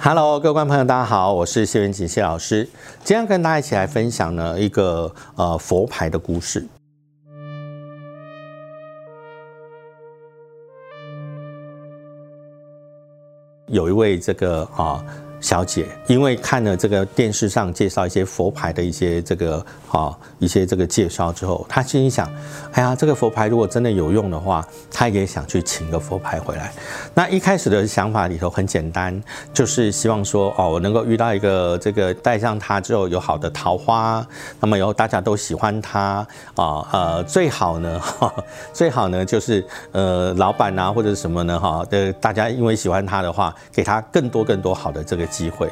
Hello，各位观众朋友，大家好，我是谢元锦谢老师。今天跟大家一起来分享呢一个呃佛牌的故事。有一位这个啊。小姐，因为看了这个电视上介绍一些佛牌的一些这个啊一些这个介绍之后，她心里想，哎呀，这个佛牌如果真的有用的话，她也想去请个佛牌回来。那一开始的想法里头很简单，就是希望说，哦，我能够遇到一个这个戴上它之后有好的桃花，那么以后大家都喜欢它啊，呃，最好呢，最好呢就是呃老板啊或者什么呢哈的大家因为喜欢他的话，给他更多更多好的这个。机会，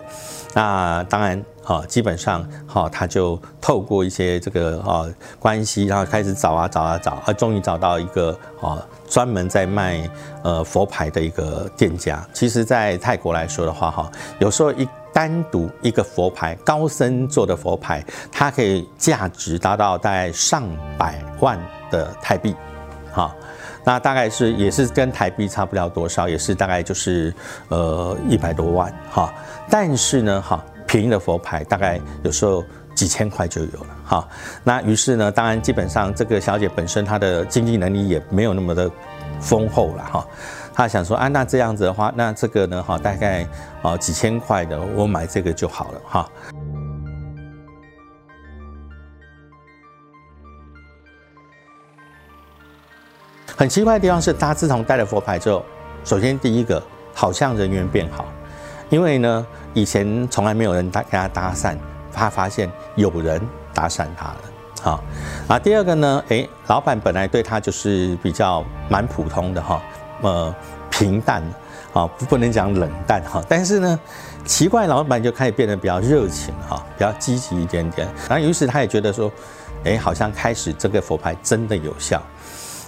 那当然啊，基本上哈，他就透过一些这个啊关系，然后开始找啊找啊找，啊，终于找到一个啊专门在卖呃佛牌的一个店家。其实，在泰国来说的话哈，有时候一单独一个佛牌高僧做的佛牌，它可以价值达到大概上百万的泰币，哈。那大概是也是跟台币差不了多少，也是大概就是呃一百多万哈。但是呢哈，便宜的佛牌大概有时候几千块就有了哈。那于是呢，当然基本上这个小姐本身她的经济能力也没有那么的丰厚了哈。她想说啊，那这样子的话，那这个呢哈，大概啊几千块的，我买这个就好了哈。很奇怪的地方是，他自从带了佛牌之后，首先第一个好像人缘变好，因为呢以前从来没有人搭跟他搭讪，他发现有人搭讪他了，好啊。第二个呢，诶，老板本来对他就是比较蛮普通的哈，呃，平淡啊，不不能讲冷淡哈，但是呢，奇怪，老板就开始变得比较热情哈，比较积极一点点。然后于是他也觉得说，诶，好像开始这个佛牌真的有效。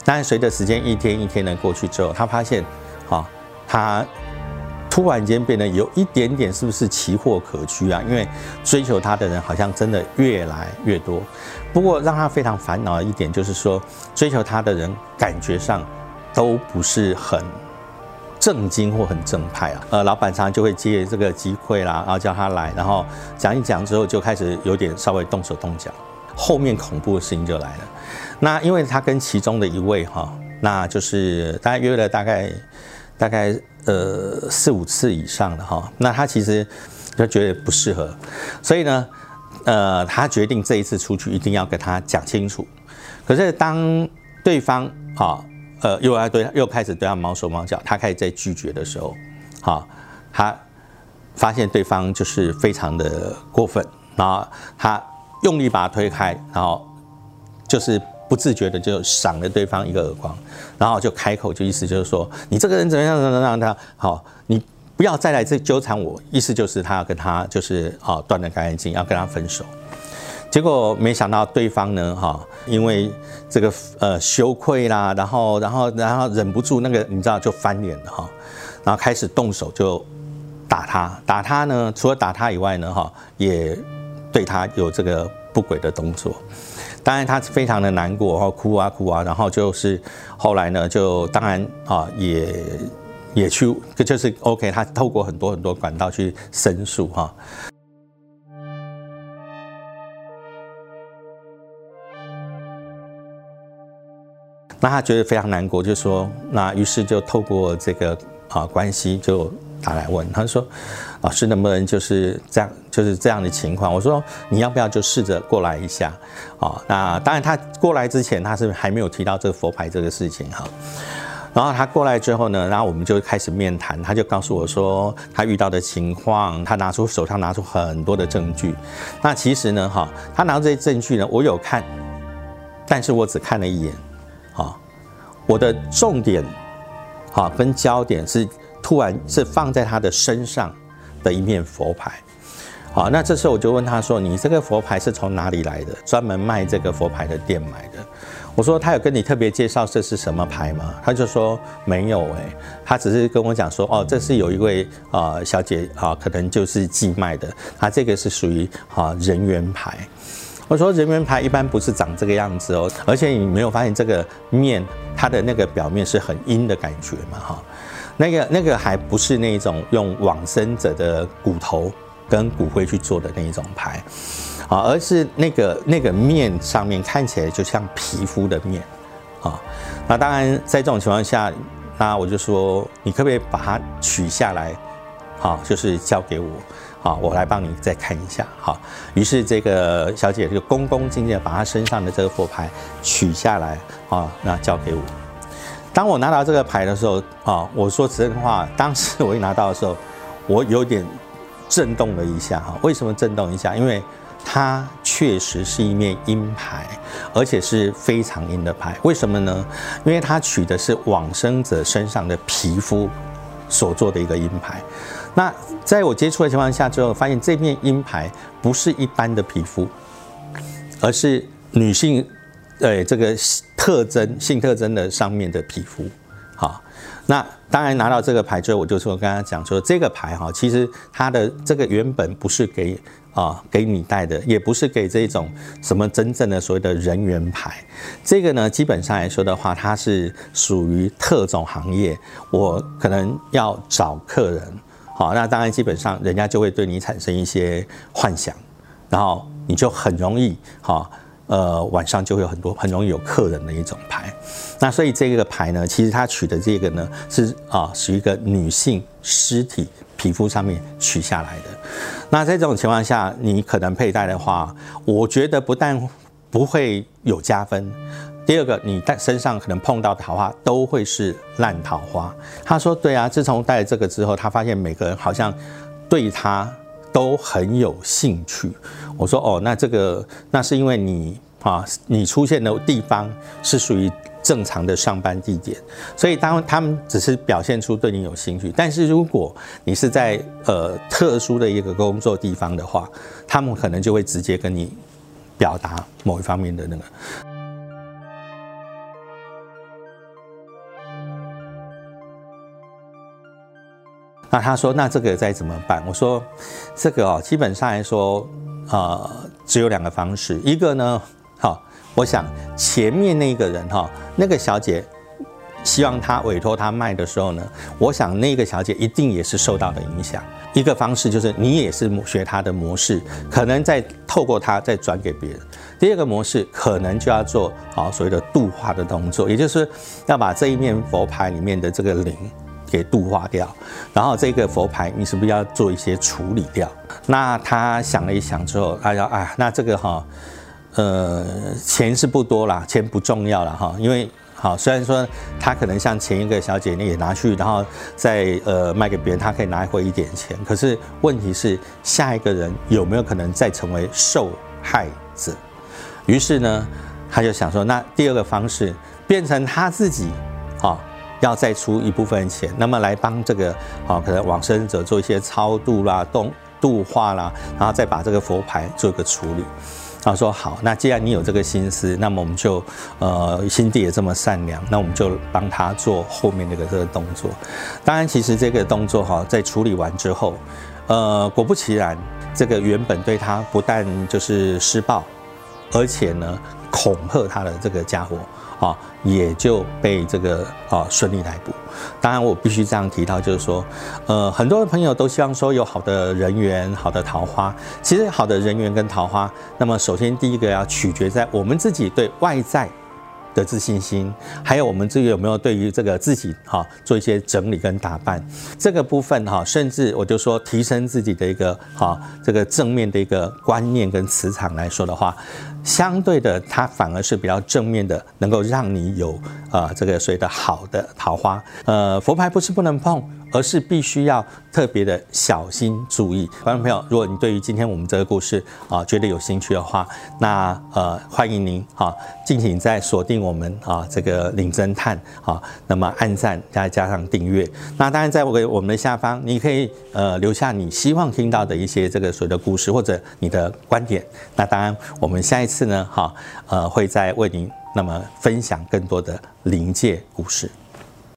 但是随着时间一天一天的过去之后，他发现，啊，他突然间变得有一点点是不是奇货可居啊？因为追求他的人好像真的越来越多。不过让他非常烦恼的一点就是说，追求他的人感觉上都不是很正经或很正派啊。呃，老板常常就会借这个机会啦，然后叫他来，然后讲一讲之后就开始有点稍微动手动脚，后面恐怖的事情就来了。那因为他跟其中的一位哈，那就是大概约了大概大概呃四五次以上的哈，那他其实就觉得不适合，所以呢，呃，他决定这一次出去一定要跟他讲清楚。可是当对方哈呃又要对又开始对他毛手毛脚，他开始在拒绝的时候，哈，他发现对方就是非常的过分，然后他用力把他推开，然后就是。不自觉的就赏了对方一个耳光，然后就开口，就意思就是说，你这个人怎么样怎么样他好，你不要再来这纠缠我。意思就是他要跟他就是啊断得干干净，要跟他分手。结果没想到对方呢哈，因为这个呃羞愧啦，然后然后然后忍不住那个你知道就翻脸了哈，然后开始动手就打他，打他呢除了打他以外呢哈，也对他有这个不轨的动作。当然，他非常的难过，然后哭啊哭啊，然后就是后来呢，就当然啊，也也去，就是 OK，他透过很多很多管道去申诉哈。那他觉得非常难过，就说那于是就透过这个啊关系就。打来问，他说：“老师能不能就是这样，就是这样的情况？”我说：“你要不要就试着过来一下？”啊，那当然他过来之前他是还没有提到这个佛牌这个事情哈。然后他过来之后呢，然后我们就开始面谈，他就告诉我说他遇到的情况，他拿出手上拿出很多的证据。那其实呢，哈，他拿到这些证据呢，我有看，但是我只看了一眼，啊，我的重点，啊，跟焦点是。突然是放在他的身上的一面佛牌，好，那这时候我就问他说：“你这个佛牌是从哪里来的？专门卖这个佛牌的店买的？”我说：“他有跟你特别介绍这是什么牌吗？”他就说：“没有，哎，他只是跟我讲说，哦，这是有一位啊小姐啊，可能就是寄卖的，他这个是属于啊人缘牌。”我说人缘牌一般不是长这个样子哦，而且你没有发现这个面它的那个表面是很阴的感觉嘛哈，那个那个还不是那种用往生者的骨头跟骨灰去做的那一种牌，啊，而是那个那个面上面看起来就像皮肤的面，啊，那当然在这种情况下，那我就说你可不可以把它取下来，好，就是交给我。好，我来帮你再看一下。好，于是这个小姐就恭恭敬敬把她身上的这个佛牌取下来，啊，那交给我。当我拿到这个牌的时候，啊，我说真话，当时我一拿到的时候，我有点震动了一下。哈，为什么震动一下？因为它确实是一面阴牌，而且是非常阴的牌。为什么呢？因为它取的是往生者身上的皮肤所做的一个阴牌。那在我接触的情况下之后，发现这面阴牌不是一般的皮肤，而是女性，呃，这个特征性特征的上面的皮肤。好，那当然拿到这个牌之后，我就说跟他讲说，这个牌哈，其实它的这个原本不是给啊给你戴的，也不是给这种什么真正的所谓的人缘牌。这个呢，基本上来说的话，它是属于特种行业，我可能要找客人。好，那当然基本上人家就会对你产生一些幻想，然后你就很容易，哈，呃，晚上就会有很多很容易有客人的一种牌。那所以这个牌呢，其实它取的这个呢是啊，是一个女性尸体皮肤上面取下来的。那在这种情况下，你可能佩戴的话，我觉得不但不会有加分。第二个，你带身上可能碰到桃花都会是烂桃花。他说：“对啊，自从带了这个之后，他发现每个人好像对他都很有兴趣。”我说：“哦，那这个那是因为你啊，你出现的地方是属于正常的上班地点，所以当他们只是表现出对你有兴趣。但是如果你是在呃特殊的一个工作地方的话，他们可能就会直接跟你表达某一方面的那个。”那他说：“那这个再怎么办？”我说：“这个哦，基本上来说，呃，只有两个方式。一个呢，好，我想前面那个人哈，那个小姐希望他委托他卖的时候呢，我想那个小姐一定也是受到了影响。一个方式就是你也是学他的模式，可能再透过他再转给别人。第二个模式可能就要做好所谓的度化的动作，也就是要把这一面佛牌里面的这个灵。”给度化掉，然后这个佛牌你是不是要做一些处理掉？那他想了一想之后，他说：“啊，那这个哈，呃，钱是不多啦，钱不重要了哈，因为好，虽然说他可能像前一个小姐你也拿去，然后再呃卖给别人，他可以拿回一点钱。可是问题是下一个人有没有可能再成为受害者？于是呢，他就想说，那第二个方式变成他自己。”要再出一部分钱，那么来帮这个啊，可能往生者做一些超度啦、度度化啦，然后再把这个佛牌做一个处理。他说好，那既然你有这个心思，那么我们就呃心地也这么善良，那我们就帮他做后面那个这个动作。当然，其实这个动作哈，在处理完之后，呃，果不其然，这个原本对他不但就是施暴，而且呢恐吓他的这个家伙。啊，也就被这个啊顺利逮捕。当然，我必须这样提到，就是说，呃，很多的朋友都希望说有好的人缘、好的桃花。其实，好的人缘跟桃花，那么首先第一个要取决在我们自己对外在。的自信心，还有我们自己有没有对于这个自己哈做一些整理跟打扮这个部分哈，甚至我就说提升自己的一个哈这个正面的一个观念跟磁场来说的话，相对的它反而是比较正面的，能够让你有啊这个所谓的好的桃花。呃，佛牌不是不能碰。而是必须要特别的小心注意，观众朋友，如果你对于今天我们这个故事啊觉得有兴趣的话，那呃欢迎您啊，敬请在锁定我们啊这个领侦探啊，那么按赞再加上订阅。那当然在我给我们的下方，你可以呃留下你希望听到的一些这个所谓的故事或者你的观点。那当然我们下一次呢哈呃会再为您那么分享更多的临界故事。